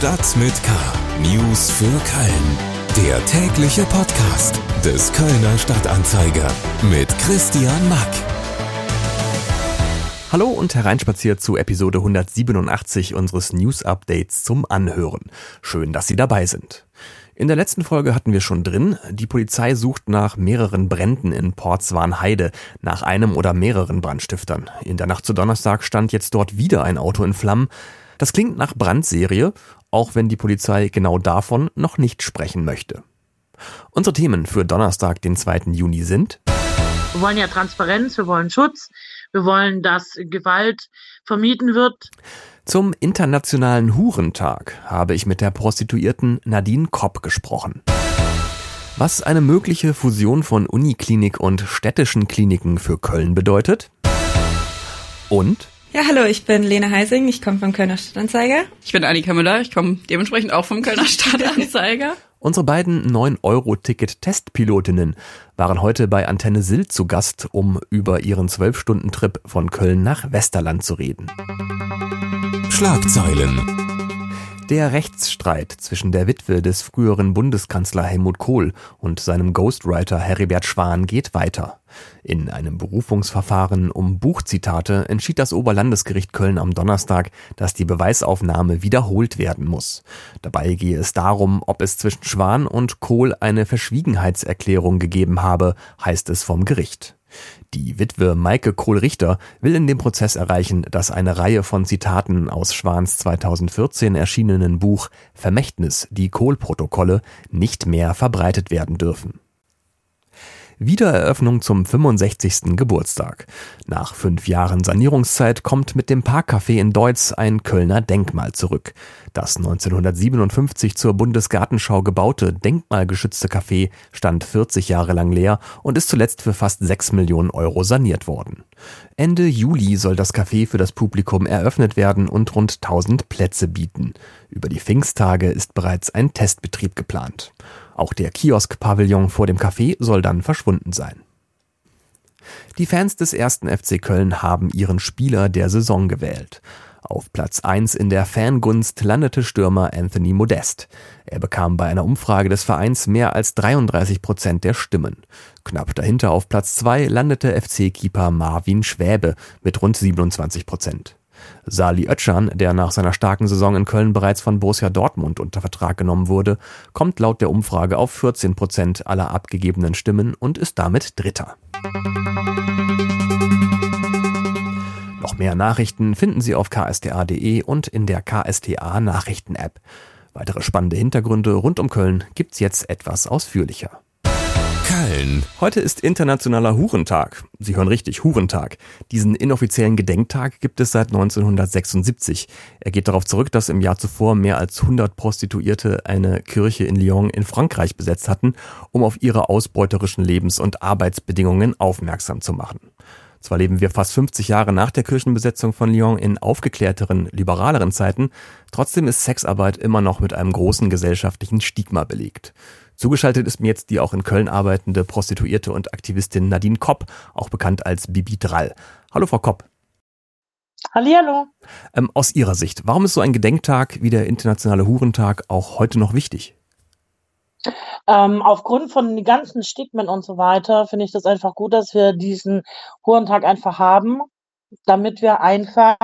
Stadt mit K. News für Köln. Der tägliche Podcast des Kölner Stadtanzeiger mit Christian Mack. Hallo und hereinspaziert zu Episode 187 unseres News Updates zum Anhören. Schön, dass Sie dabei sind. In der letzten Folge hatten wir schon drin, die Polizei sucht nach mehreren Bränden in Portswarnheide, nach einem oder mehreren Brandstiftern. In der Nacht zu Donnerstag stand jetzt dort wieder ein Auto in Flammen. Das klingt nach Brandserie, auch wenn die Polizei genau davon noch nicht sprechen möchte. Unsere Themen für Donnerstag, den 2. Juni sind Wir wollen ja Transparenz, wir wollen Schutz, wir wollen, dass Gewalt vermieden wird. Zum Internationalen Hurentag habe ich mit der Prostituierten Nadine Kopp gesprochen. Was eine mögliche Fusion von Uniklinik und städtischen Kliniken für Köln bedeutet. Und ja, hallo, ich bin Lena Heising, ich komme vom Kölner Stadtanzeiger. Ich bin Annika Müller, ich komme dementsprechend auch vom Kölner Stadtanzeiger. Unsere beiden 9-Euro-Ticket-Testpilotinnen waren heute bei Antenne Sill zu Gast, um über ihren 12-Stunden-Trip von Köln nach Westerland zu reden. Schlagzeilen. Der Rechtsstreit zwischen der Witwe des früheren Bundeskanzler Helmut Kohl und seinem Ghostwriter Heribert Schwan geht weiter. In einem Berufungsverfahren um Buchzitate entschied das Oberlandesgericht Köln am Donnerstag, dass die Beweisaufnahme wiederholt werden muss. Dabei gehe es darum, ob es zwischen Schwan und Kohl eine Verschwiegenheitserklärung gegeben habe, heißt es vom Gericht. Die Witwe Maike Kohl-Richter will in dem Prozess erreichen, dass eine Reihe von Zitaten aus Schwans 2014 erschienenen Buch Vermächtnis, die Kohl-Protokolle, nicht mehr verbreitet werden dürfen. Wiedereröffnung zum 65. Geburtstag. Nach fünf Jahren Sanierungszeit kommt mit dem Parkcafé in Deutz ein Kölner Denkmal zurück. Das 1957 zur Bundesgartenschau gebaute, denkmalgeschützte Café stand 40 Jahre lang leer und ist zuletzt für fast 6 Millionen Euro saniert worden. Ende Juli soll das Café für das Publikum eröffnet werden und rund 1000 Plätze bieten. Über die Pfingsttage ist bereits ein Testbetrieb geplant. Auch der Kiosk-Pavillon vor dem Café soll dann verschwunden sein. Die Fans des ersten FC Köln haben ihren Spieler der Saison gewählt. Auf Platz 1 in der Fangunst landete Stürmer Anthony Modest. Er bekam bei einer Umfrage des Vereins mehr als 33 Prozent der Stimmen. Knapp dahinter auf Platz 2 landete FC-Keeper Marvin Schwäbe mit rund 27 Prozent. Sali Özcan, der nach seiner starken Saison in Köln bereits von Borussia Dortmund unter Vertrag genommen wurde, kommt laut der Umfrage auf 14 Prozent aller abgegebenen Stimmen und ist damit Dritter. Noch mehr Nachrichten finden Sie auf ksta.de und in der KSTA Nachrichten-App. Weitere spannende Hintergründe rund um Köln gibt's jetzt etwas ausführlicher. Köln. Heute ist Internationaler Hurentag. Sie hören richtig, Hurentag. Diesen inoffiziellen Gedenktag gibt es seit 1976. Er geht darauf zurück, dass im Jahr zuvor mehr als 100 Prostituierte eine Kirche in Lyon in Frankreich besetzt hatten, um auf ihre ausbeuterischen Lebens- und Arbeitsbedingungen aufmerksam zu machen. Zwar leben wir fast 50 Jahre nach der Kirchenbesetzung von Lyon in aufgeklärteren, liberaleren Zeiten, trotzdem ist Sexarbeit immer noch mit einem großen gesellschaftlichen Stigma belegt. Zugeschaltet ist mir jetzt die auch in Köln arbeitende Prostituierte und Aktivistin Nadine Kopp, auch bekannt als Bibi Drall. Hallo Frau Kopp. Hallihallo. Ähm, aus Ihrer Sicht, warum ist so ein Gedenktag wie der Internationale Hurentag auch heute noch wichtig? Ähm, aufgrund von den ganzen Stigmen und so weiter finde ich das einfach gut, dass wir diesen Hurentag einfach haben, damit wir einfach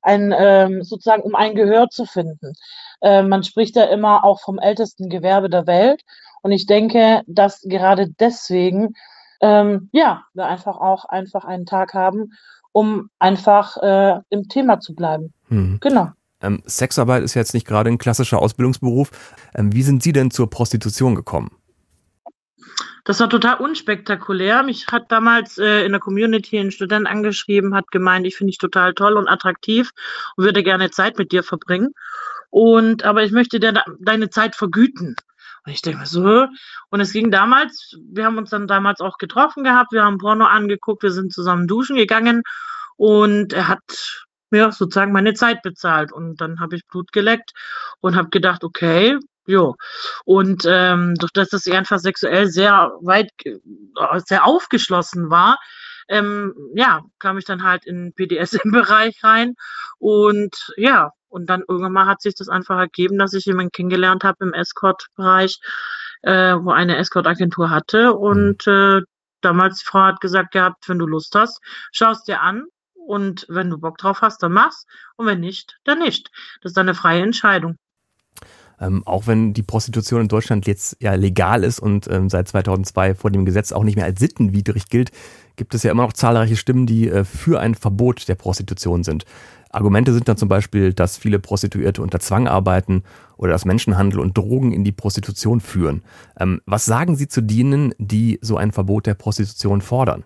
ein, ähm, sozusagen, um ein Gehör zu finden. Äh, man spricht ja immer auch vom ältesten Gewerbe der Welt. Und ich denke, dass gerade deswegen, ähm, ja, wir einfach auch einfach einen Tag haben, um einfach äh, im Thema zu bleiben. Hm. Genau. Ähm, Sexarbeit ist jetzt nicht gerade ein klassischer Ausbildungsberuf. Ähm, wie sind Sie denn zur Prostitution gekommen? Das war total unspektakulär. Mich hat damals äh, in der Community ein Student angeschrieben, hat gemeint, ich finde dich total toll und attraktiv und würde gerne Zeit mit dir verbringen. Und aber ich möchte dir deine Zeit vergüten. Und ich denke mir so, und es ging damals, wir haben uns dann damals auch getroffen gehabt, wir haben Porno angeguckt, wir sind zusammen duschen gegangen und er hat mir sozusagen meine Zeit bezahlt. Und dann habe ich Blut geleckt und habe gedacht, okay, jo. Und ähm, durch das, dass ich einfach sexuell sehr weit, sehr aufgeschlossen war, ähm, ja, kam ich dann halt in den PDSM-Bereich rein und ja, Und dann irgendwann mal hat sich das einfach ergeben, dass ich jemanden kennengelernt habe im Escort-Bereich, äh, wo eine Escort-Agentur hatte. Und äh, damals die Frau hat gesagt gehabt, wenn du Lust hast, schaust dir an. Und wenn du Bock drauf hast, dann mach's. Und wenn nicht, dann nicht. Das ist dann eine freie Entscheidung. Ähm, auch wenn die Prostitution in Deutschland jetzt ja legal ist und ähm, seit 2002 vor dem Gesetz auch nicht mehr als sittenwidrig gilt, gibt es ja immer noch zahlreiche Stimmen, die äh, für ein Verbot der Prostitution sind. Argumente sind dann zum Beispiel, dass viele Prostituierte unter Zwang arbeiten oder dass Menschenhandel und Drogen in die Prostitution führen. Ähm, was sagen Sie zu denen, die so ein Verbot der Prostitution fordern?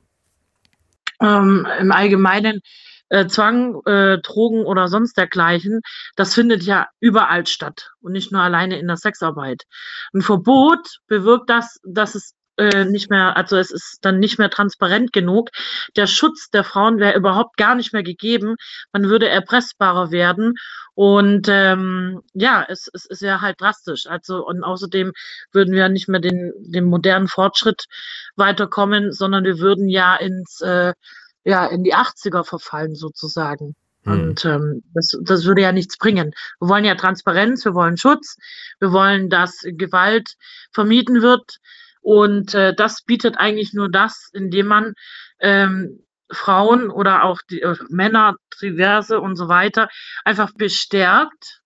Ähm, Im Allgemeinen äh, Zwang, äh, Drogen oder sonst dergleichen, das findet ja überall statt und nicht nur alleine in der Sexarbeit. Ein Verbot bewirkt das, dass es äh, nicht mehr, also es ist dann nicht mehr transparent genug. Der Schutz der Frauen wäre überhaupt gar nicht mehr gegeben. Man würde erpressbarer werden. Und ähm, ja, es, es ist ja halt drastisch. Also und außerdem würden wir nicht mehr den, den modernen Fortschritt weiterkommen, sondern wir würden ja ins äh, ja, in die 80er verfallen sozusagen. Hm. Und ähm, das, das würde ja nichts bringen. Wir wollen ja Transparenz, wir wollen Schutz, wir wollen, dass Gewalt vermieden wird. Und äh, das bietet eigentlich nur das, indem man ähm, Frauen oder auch die, äh, Männer, diverse und so weiter, einfach bestärkt,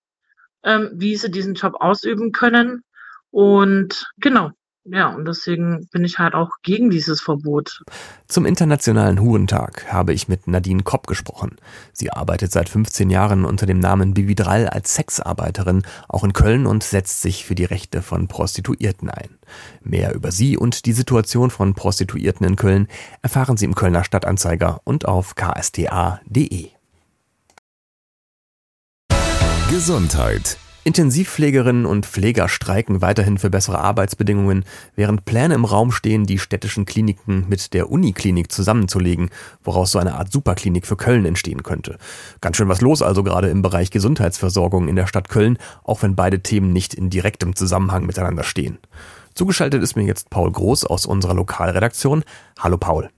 ähm, wie sie diesen Job ausüben können. Und genau, ja, und deswegen bin ich halt auch gegen dieses Verbot. Zum Internationalen Hurentag habe ich mit Nadine Kopp gesprochen. Sie arbeitet seit 15 Jahren unter dem Namen Bividral als Sexarbeiterin, auch in Köln und setzt sich für die Rechte von Prostituierten ein. Mehr über sie und die Situation von Prostituierten in Köln erfahren Sie im Kölner Stadtanzeiger und auf ksta.de. Gesundheit Intensivpflegerinnen und Pfleger streiken weiterhin für bessere Arbeitsbedingungen, während Pläne im Raum stehen, die städtischen Kliniken mit der Uniklinik zusammenzulegen, woraus so eine Art Superklinik für Köln entstehen könnte. Ganz schön was los also gerade im Bereich Gesundheitsversorgung in der Stadt Köln, auch wenn beide Themen nicht in direktem Zusammenhang miteinander stehen. Zugeschaltet ist mir jetzt Paul Groß aus unserer Lokalredaktion. Hallo Paul.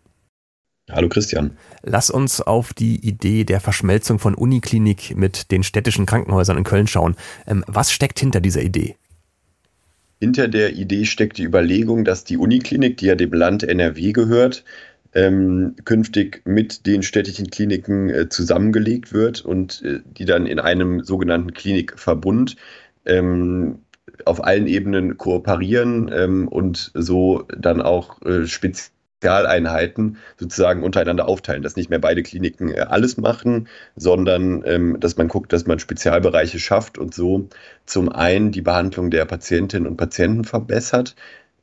Hallo Christian. Lass uns auf die Idee der Verschmelzung von Uniklinik mit den städtischen Krankenhäusern in Köln schauen. Ähm, was steckt hinter dieser Idee? Hinter der Idee steckt die Überlegung, dass die Uniklinik, die ja dem Land NRW gehört, ähm, künftig mit den städtischen Kliniken äh, zusammengelegt wird und äh, die dann in einem sogenannten Klinikverbund ähm, auf allen Ebenen kooperieren ähm, und so dann auch äh, speziell Spezialeinheiten sozusagen untereinander aufteilen, dass nicht mehr beide Kliniken äh, alles machen, sondern ähm, dass man guckt, dass man Spezialbereiche schafft und so zum einen die Behandlung der Patientinnen und Patienten verbessert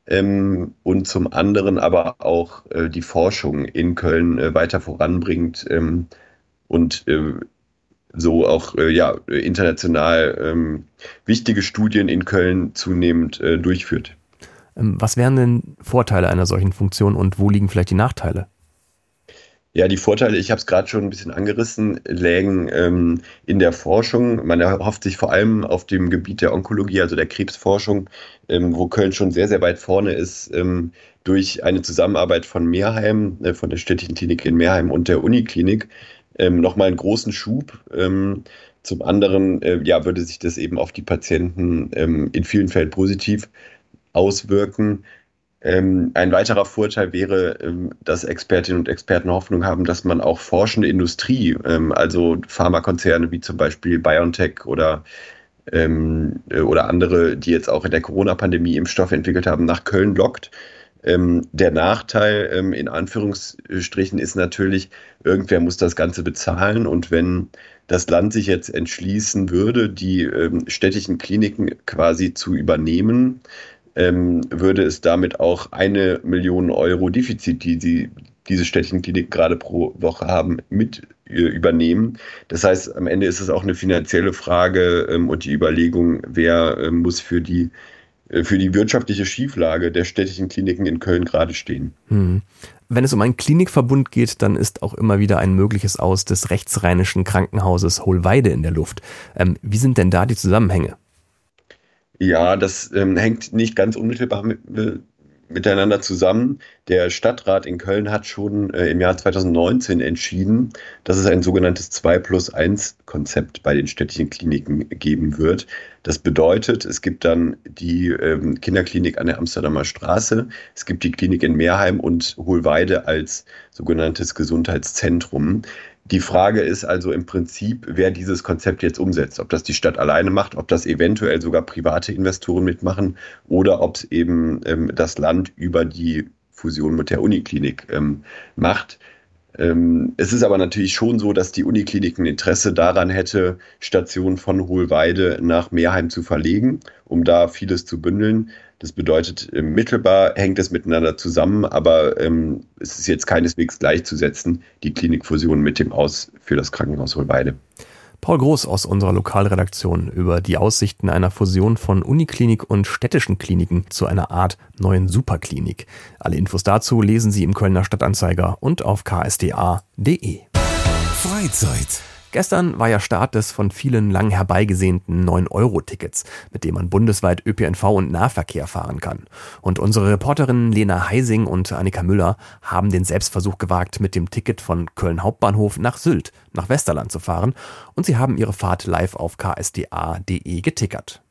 ähm, und zum anderen aber auch äh, die Forschung in Köln äh, weiter voranbringt ähm, und äh, so auch äh, ja, international ähm, wichtige Studien in Köln zunehmend äh, durchführt. Ähm, was wären denn Vorteile einer solchen Funktion und wo liegen vielleicht die Nachteile? Ja, die Vorteile, ich habe es gerade schon ein bisschen angerissen, lägen ähm, in der Forschung. Man erhofft sich vor allem auf dem Gebiet der Onkologie, also der Krebsforschung, ähm, wo Köln schon sehr, sehr weit vorne ist, ähm, durch eine Zusammenarbeit von Meerheim, äh, von der städtischen Klinik in Meerheim und der Uniklinik, ähm, nochmal einen großen Schub. Ähm, zum anderen äh, ja, würde sich das eben auf die Patienten ähm, in vielen Fällen positiv auswirken. Ähm, ein weiterer Vorteil wäre, ähm, dass Expertinnen und Experten Hoffnung haben, dass man auch forschende Industrie, ähm, also Pharmakonzerne wie zum Beispiel BioNTech oder, ähm, äh, oder andere, die jetzt auch in der Corona-Pandemie Impfstoffe entwickelt haben, nach Köln lockt. Ähm, der Nachteil ähm, in Anführungsstrichen ist natürlich, irgendwer muss das Ganze bezahlen und wenn das Land sich jetzt entschließen würde, die städtischen Kliniken quasi zu übernehmen, ähm, würde es damit auch eine Million Euro Defizit, die sie, diese städtischen Kliniken gerade pro Woche haben, mit äh, übernehmen. Das heißt, am Ende ist es auch eine finanzielle Frage ähm, und die Überlegung, wer äh, muss für die äh, für die wirtschaftliche Schieflage der städtischen Kliniken in Köln gerade stehen. Hm. Wenn es um einen Klinikverbund geht, dann ist auch immer wieder ein mögliches Aus des rechtsrheinischen Krankenhauses Hohlweide in der Luft. Ähm, wie sind denn da die Zusammenhänge? Ja, das ähm, hängt nicht ganz unmittelbar mit, miteinander zusammen. Der Stadtrat in Köln hat schon äh, im Jahr 2019 entschieden, dass es ein sogenanntes 2 plus 1 Konzept bei den städtischen Kliniken geben wird. Das bedeutet, es gibt dann die ähm, Kinderklinik an der Amsterdamer Straße, es gibt die Klinik in Meerheim und Hohlweide als sogenanntes Gesundheitszentrum. Die Frage ist also im Prinzip, wer dieses Konzept jetzt umsetzt. Ob das die Stadt alleine macht, ob das eventuell sogar private Investoren mitmachen oder ob es eben ähm, das Land über die Fusion mit der Uniklinik ähm, macht. Ähm, es ist aber natürlich schon so, dass die Uniklinik ein Interesse daran hätte, Stationen von Hohlweide nach Meerheim zu verlegen, um da vieles zu bündeln. Das bedeutet, mittelbar hängt es miteinander zusammen, aber ähm, es ist jetzt keineswegs gleichzusetzen, die Klinikfusion mit dem Aus für das Krankenhaus Hohlweide. Paul Groß aus unserer Lokalredaktion über die Aussichten einer Fusion von Uniklinik und städtischen Kliniken zu einer Art neuen Superklinik. Alle Infos dazu lesen Sie im Kölner Stadtanzeiger und auf ksda.de. Freizeit. Gestern war ja Start des von vielen lang herbeigesehnten 9-Euro-Tickets, mit dem man bundesweit ÖPNV und Nahverkehr fahren kann. Und unsere Reporterinnen Lena Heising und Annika Müller haben den Selbstversuch gewagt, mit dem Ticket von Köln Hauptbahnhof nach Sylt, nach Westerland zu fahren, und sie haben ihre Fahrt live auf ksda.de getickert.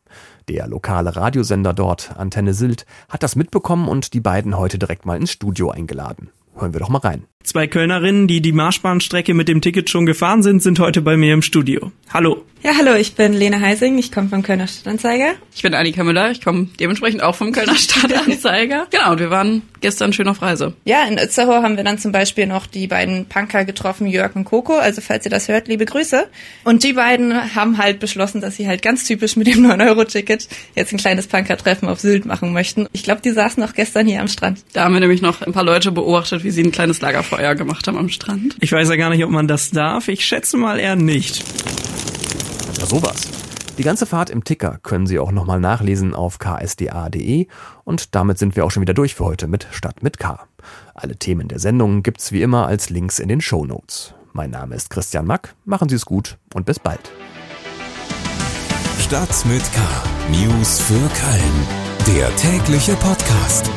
Der lokale Radiosender dort, Antenne Sylt, hat das mitbekommen und die beiden heute direkt mal ins Studio eingeladen. Hören wir doch mal rein. Zwei Kölnerinnen, die die Marschbahnstrecke mit dem Ticket schon gefahren sind, sind heute bei mir im Studio. Hallo. Ja, hallo, ich bin Lena Heising, ich komme vom Kölner Stadtanzeiger. Ich bin Annika Müller, ich komme dementsprechend auch vom Kölner Stadtanzeiger. genau, und wir waren gestern schön auf Reise. Ja, in Itzehoe haben wir dann zum Beispiel noch die beiden Punker getroffen, Jörg und Coco, also falls ihr das hört, liebe Grüße. Und die beiden haben halt beschlossen, dass sie halt ganz typisch mit dem 9-Euro-Ticket jetzt ein kleines Punker-Treffen auf Sylt machen möchten. Ich glaube, die saßen auch gestern hier am Strand. Da haben wir nämlich noch ein paar Leute beobachtet, wie sie ein kleines Lagerfeuer gemacht haben am Strand. Ich weiß ja gar nicht, ob man das darf. Ich schätze mal eher nicht. Ja, sowas. Die ganze Fahrt im Ticker können Sie auch nochmal nachlesen auf ksda.de und damit sind wir auch schon wieder durch für heute mit Stadt mit K. Alle Themen der Sendung gibt's wie immer als Links in den Show Notes. Mein Name ist Christian Mack, machen Sie es gut und bis bald. Stadt mit K. News für Köln. Der tägliche Podcast.